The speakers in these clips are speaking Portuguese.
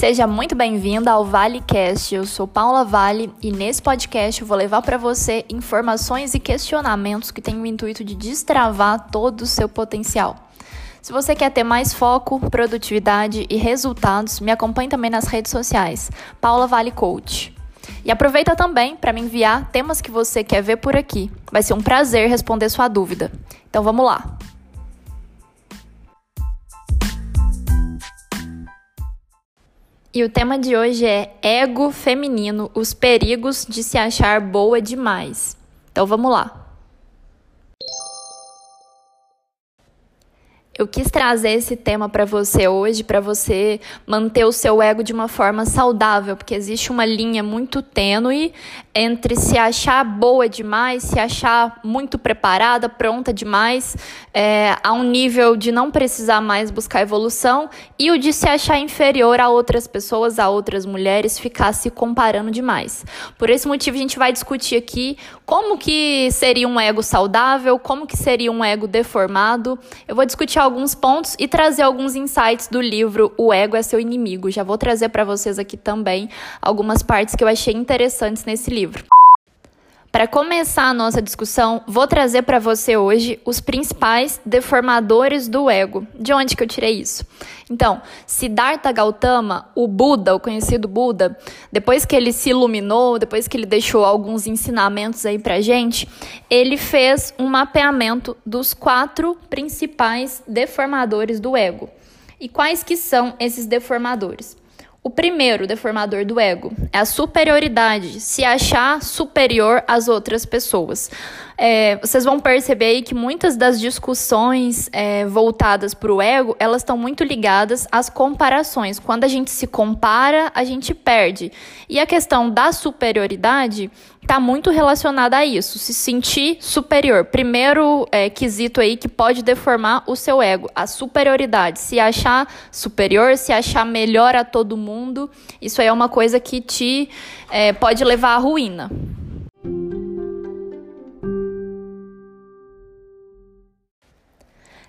Seja muito bem-vinda ao ValeCast. Eu sou Paula Vale e nesse podcast eu vou levar para você informações e questionamentos que têm o intuito de destravar todo o seu potencial. Se você quer ter mais foco, produtividade e resultados, me acompanhe também nas redes sociais, Paula Vale Coach. E aproveita também para me enviar temas que você quer ver por aqui. Vai ser um prazer responder sua dúvida. Então vamos lá. E o tema de hoje é ego feminino, os perigos de se achar boa demais. Então vamos lá. Eu quis trazer esse tema para você hoje, para você manter o seu ego de uma forma saudável, porque existe uma linha muito tênue entre se achar boa demais, se achar muito preparada, pronta demais, é, a um nível de não precisar mais buscar evolução, e o de se achar inferior a outras pessoas, a outras mulheres, ficar se comparando demais. Por esse motivo, a gente vai discutir aqui como que seria um ego saudável, como que seria um ego deformado. Eu vou discutir alguns pontos e trazer alguns insights do livro O Ego é Seu Inimigo. Já vou trazer para vocês aqui também algumas partes que eu achei interessantes nesse livro. Para começar a nossa discussão, vou trazer para você hoje os principais deformadores do ego. De onde que eu tirei isso? Então, Siddhartha Gautama, o Buda, o conhecido Buda, depois que ele se iluminou, depois que ele deixou alguns ensinamentos aí pra gente, ele fez um mapeamento dos quatro principais deformadores do ego. E quais que são esses deformadores? O primeiro deformador do ego é a superioridade, se achar superior às outras pessoas. É, vocês vão perceber aí que muitas das discussões é, voltadas para o ego, elas estão muito ligadas às comparações. Quando a gente se compara, a gente perde. E a questão da superioridade está muito relacionada a isso, se sentir superior. Primeiro é, quesito aí que pode deformar o seu ego, a superioridade, se achar superior, se achar melhor a todo mundo. Isso aí é uma coisa que te é, pode levar à ruína.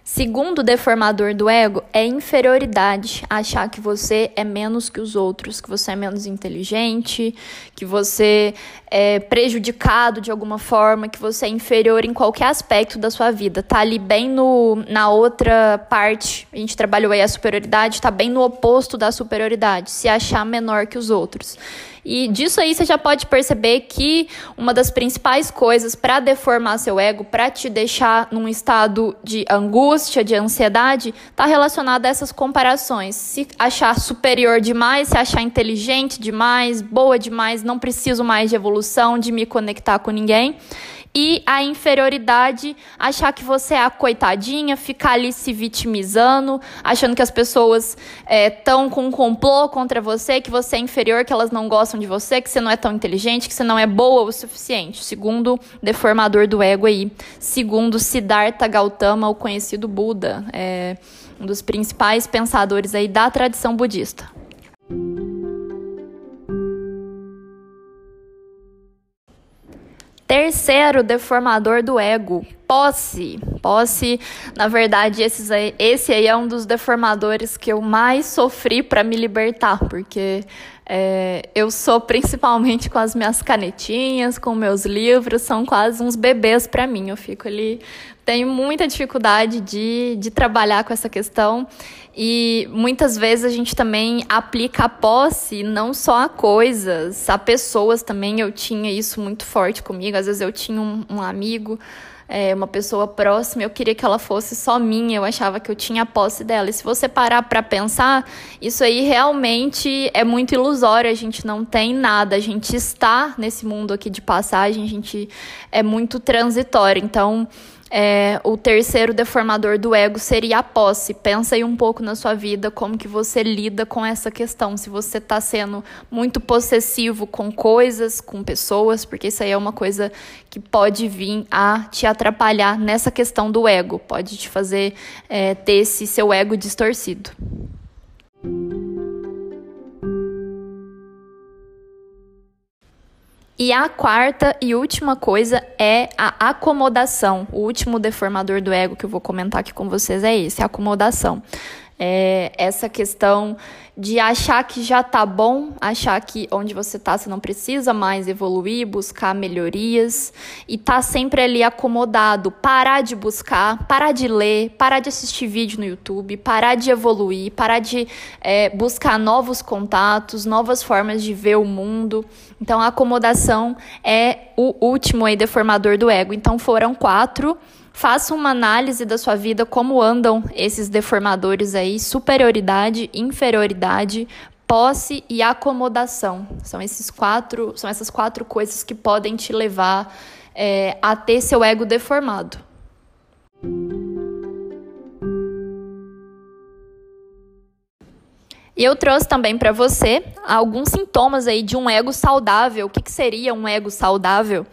Segundo deformador do ego é inferioridade, achar que você é menos que os outros, que você é menos inteligente, que você é prejudicado de alguma forma, que você é inferior em qualquer aspecto da sua vida. Tá ali bem no, na outra parte, a gente trabalhou aí a superioridade, tá bem no oposto da superioridade, se achar menor que os outros. E disso aí você já pode perceber que uma das principais coisas para deformar seu ego, para te deixar num estado de angústia, de ansiedade, está relacionada a essas comparações. Se achar superior demais, se achar inteligente demais, boa demais, não preciso mais de evolução, de me conectar com ninguém e a inferioridade, achar que você é a coitadinha, ficar ali se vitimizando, achando que as pessoas estão é, com um complô contra você, que você é inferior, que elas não gostam de você, que você não é tão inteligente, que você não é boa o suficiente. Segundo deformador do ego aí, segundo Siddhartha Gautama, o conhecido Buda, é um dos principais pensadores aí da tradição budista. Terceiro deformador do ego, posse. Posse, na verdade, esses aí, esse aí é um dos deformadores que eu mais sofri para me libertar, porque é, eu sou principalmente com as minhas canetinhas, com meus livros, são quase uns bebês para mim. Eu fico ali tenho muita dificuldade de, de trabalhar com essa questão e muitas vezes a gente também aplica a posse não só a coisas, a pessoas também. Eu tinha isso muito forte comigo. Às vezes eu tinha um, um amigo, é, uma pessoa próxima, eu queria que ela fosse só minha, eu achava que eu tinha a posse dela. E se você parar para pensar, isso aí realmente é muito ilusório. A gente não tem nada, a gente está nesse mundo aqui de passagem, a gente é muito transitório. Então, é, o terceiro deformador do ego seria a posse. Pensa aí um pouco na sua vida, como que você lida com essa questão. Se você está sendo muito possessivo com coisas, com pessoas, porque isso aí é uma coisa que pode vir a te atrapalhar nessa questão do ego. Pode te fazer é, ter esse seu ego distorcido. E a quarta e última coisa é a acomodação. O último deformador do ego que eu vou comentar aqui com vocês é esse, a acomodação. É essa questão de achar que já tá bom, achar que onde você tá você não precisa mais evoluir, buscar melhorias e tá sempre ali acomodado, parar de buscar, parar de ler, parar de assistir vídeo no YouTube, parar de evoluir, parar de é, buscar novos contatos, novas formas de ver o mundo. Então a acomodação é o último aí deformador do ego. Então foram quatro Faça uma análise da sua vida, como andam esses deformadores aí, superioridade, inferioridade, posse e acomodação. São esses quatro, são essas quatro coisas que podem te levar é, a ter seu ego deformado. E eu trouxe também para você alguns sintomas aí de um ego saudável. O que, que seria um ego saudável?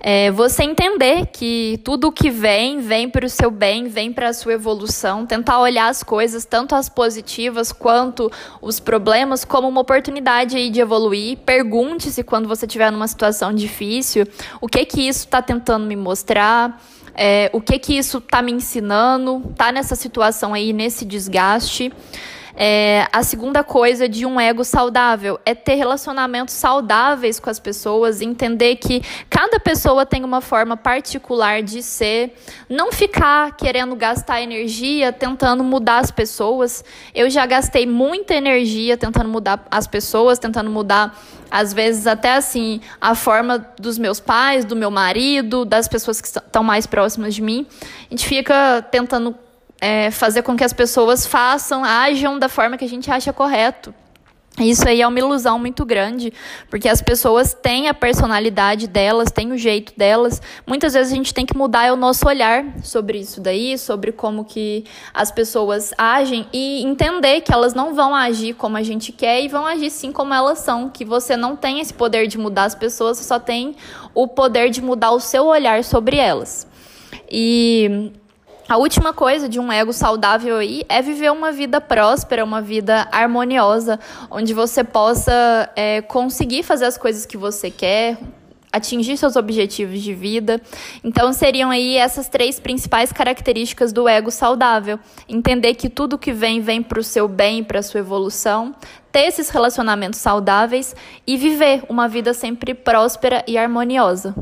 É você entender que tudo que vem, vem para o seu bem, vem para a sua evolução. Tentar olhar as coisas, tanto as positivas quanto os problemas, como uma oportunidade aí de evoluir. Pergunte-se quando você estiver numa situação difícil, o que que isso está tentando me mostrar. É, o que que isso está me ensinando, tá nessa situação aí, nesse desgaste. É, a segunda coisa de um ego saudável é ter relacionamentos saudáveis com as pessoas, entender que cada pessoa tem uma forma particular de ser, não ficar querendo gastar energia tentando mudar as pessoas. Eu já gastei muita energia tentando mudar as pessoas, tentando mudar às vezes até assim a forma dos meus pais, do meu marido, das pessoas que estão mais próximas de mim. A gente fica tentando é, fazer com que as pessoas façam, ajam da forma que a gente acha correto. Isso aí é uma ilusão muito grande, porque as pessoas têm a personalidade delas, têm o jeito delas. Muitas vezes a gente tem que mudar o nosso olhar sobre isso daí, sobre como que as pessoas agem e entender que elas não vão agir como a gente quer e vão agir sim como elas são, que você não tem esse poder de mudar as pessoas, você só tem o poder de mudar o seu olhar sobre elas. E a última coisa de um ego saudável aí é viver uma vida próspera, uma vida harmoniosa, onde você possa é, conseguir fazer as coisas que você quer, atingir seus objetivos de vida. Então, seriam aí essas três principais características do ego saudável: entender que tudo que vem, vem para o seu bem, para a sua evolução, ter esses relacionamentos saudáveis e viver uma vida sempre próspera e harmoniosa.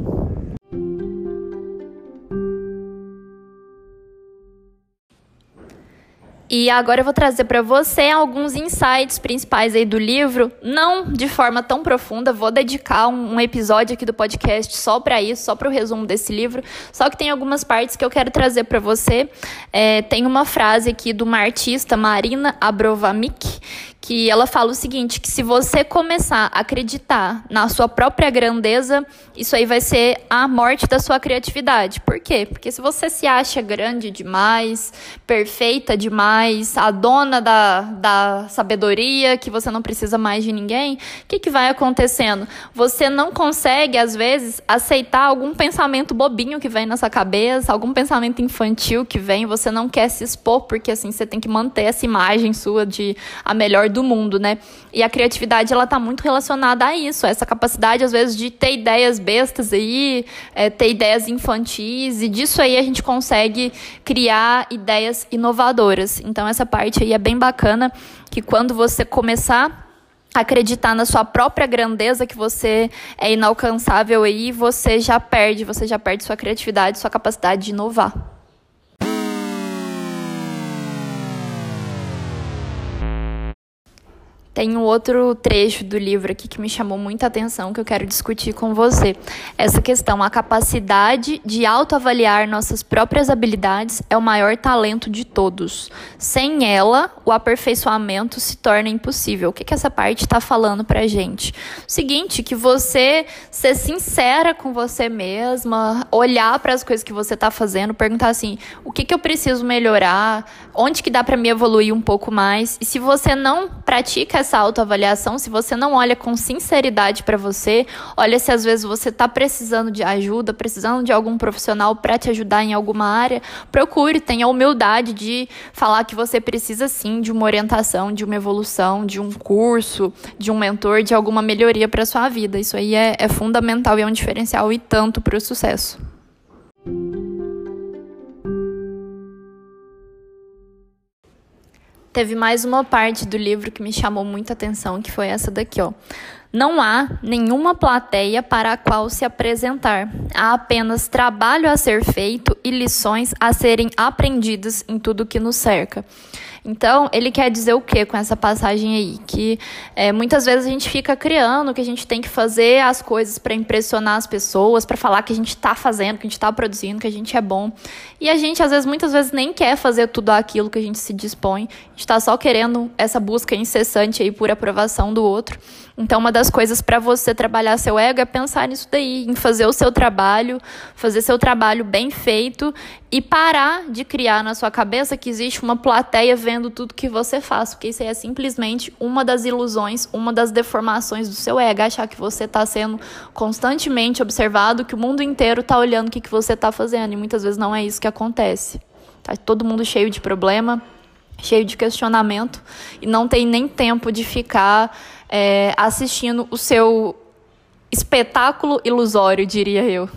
E agora eu vou trazer para você alguns insights principais aí do livro, não de forma tão profunda, vou dedicar um, episódio aqui do podcast só para isso, só para o resumo desse livro. Só que tem algumas partes que eu quero trazer para você. É, tem uma frase aqui de uma artista, Marina Abrovamik, que ela fala o seguinte, que se você começar a acreditar na sua própria grandeza, isso aí vai ser a morte da sua criatividade. Por quê? Porque se você se acha grande demais, perfeita demais, a dona da, da sabedoria, que você não precisa mais de ninguém, o que, que vai acontecendo? Você não consegue, às vezes, aceitar algum pensamento bobinho que vem na sua cabeça, algum pensamento infantil que vem, você não quer se expor, porque assim, você tem que manter essa imagem sua de a melhor do mundo, né? E a criatividade, ela tá muito relacionada a isso, essa capacidade, às vezes, de ter ideias bestas aí, é, ter ideias infantis, e disso aí a gente consegue criar ideias inovadoras. Então, essa parte aí é bem bacana, que quando você começar acreditar na sua própria grandeza que você é inalcançável aí, você já perde, você já perde sua criatividade, sua capacidade de inovar. Tem um outro trecho do livro aqui que me chamou muita atenção que eu quero discutir com você. Essa questão, a capacidade de autoavaliar nossas próprias habilidades é o maior talento de todos. Sem ela, o aperfeiçoamento se torna impossível. O que, que essa parte está falando pra gente? O seguinte, que você ser sincera com você mesma, olhar para as coisas que você está fazendo, perguntar assim, o que, que eu preciso melhorar, onde que dá para me evoluir um pouco mais. E se você não pratica essa autoavaliação, se você não olha com sinceridade para você, olha se às vezes você está precisando de ajuda, precisando de algum profissional para te ajudar em alguma área, procure, tenha humildade de falar que você precisa sim de uma orientação, de uma evolução, de um curso, de um mentor, de alguma melhoria para sua vida. Isso aí é, é fundamental e é um diferencial e tanto para o sucesso. Teve mais uma parte do livro que me chamou muita atenção, que foi essa daqui, ó. Não há nenhuma plateia para a qual se apresentar. Há apenas trabalho a ser feito e lições a serem aprendidas em tudo que nos cerca. Então, ele quer dizer o que com essa passagem aí? Que é, muitas vezes a gente fica criando que a gente tem que fazer as coisas para impressionar as pessoas, para falar que a gente está fazendo, que a gente está produzindo, que a gente é bom. E a gente, às vezes, muitas vezes nem quer fazer tudo aquilo que a gente se dispõe. A gente está só querendo essa busca incessante aí por aprovação do outro. Então, uma das coisas para você trabalhar seu ego é pensar nisso daí, em fazer o seu trabalho, fazer seu trabalho bem feito e parar de criar na sua cabeça que existe uma plateia vendo tudo que você faz, porque isso aí é simplesmente uma das ilusões, uma das deformações do seu ego, achar que você está sendo constantemente observado, que o mundo inteiro está olhando o que, que você está fazendo, e muitas vezes não é isso que acontece. Tá todo mundo cheio de problema, cheio de questionamento, e não tem nem tempo de ficar é, assistindo o seu espetáculo ilusório, diria eu.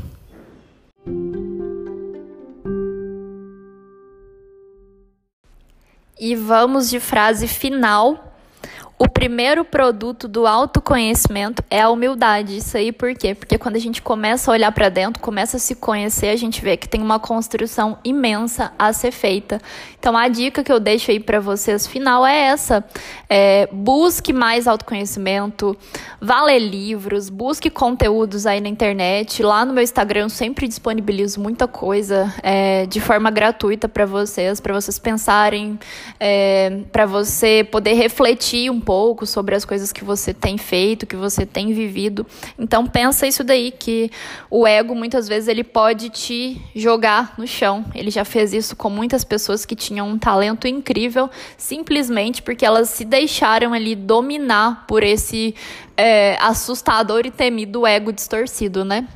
E vamos de frase final o primeiro produto do autoconhecimento é a humildade. Isso aí por quê? Porque quando a gente começa a olhar para dentro, começa a se conhecer, a gente vê que tem uma construção imensa a ser feita. Então a dica que eu deixo aí para vocês final é essa: é, busque mais autoconhecimento, vá ler livros, busque conteúdos aí na internet. Lá no meu Instagram eu sempre disponibilizo muita coisa é, de forma gratuita para vocês, para vocês pensarem, é, para você poder refletir um pouco sobre as coisas que você tem feito, que você tem vivido. Então pensa isso daí que o ego muitas vezes ele pode te jogar no chão. Ele já fez isso com muitas pessoas que tinham um talento incrível, simplesmente porque elas se deixaram ali dominar por esse é, assustador e temido ego distorcido, né?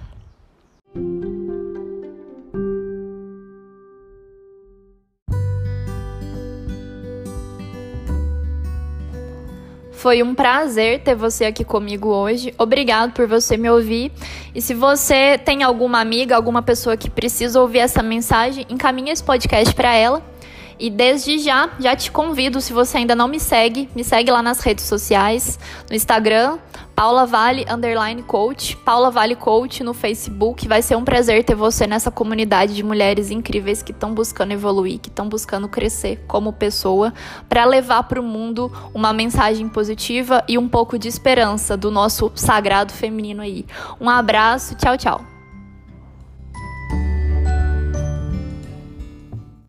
Foi um prazer ter você aqui comigo hoje. Obrigado por você me ouvir. E se você tem alguma amiga, alguma pessoa que precisa ouvir essa mensagem, encaminhe esse podcast para ela. E desde já, já te convido, se você ainda não me segue, me segue lá nas redes sociais, no Instagram, Paula Vale underline coach, Paula Vale Coach no Facebook. Vai ser um prazer ter você nessa comunidade de mulheres incríveis que estão buscando evoluir, que estão buscando crescer como pessoa, para levar para o mundo uma mensagem positiva e um pouco de esperança do nosso sagrado feminino aí. Um abraço, tchau, tchau.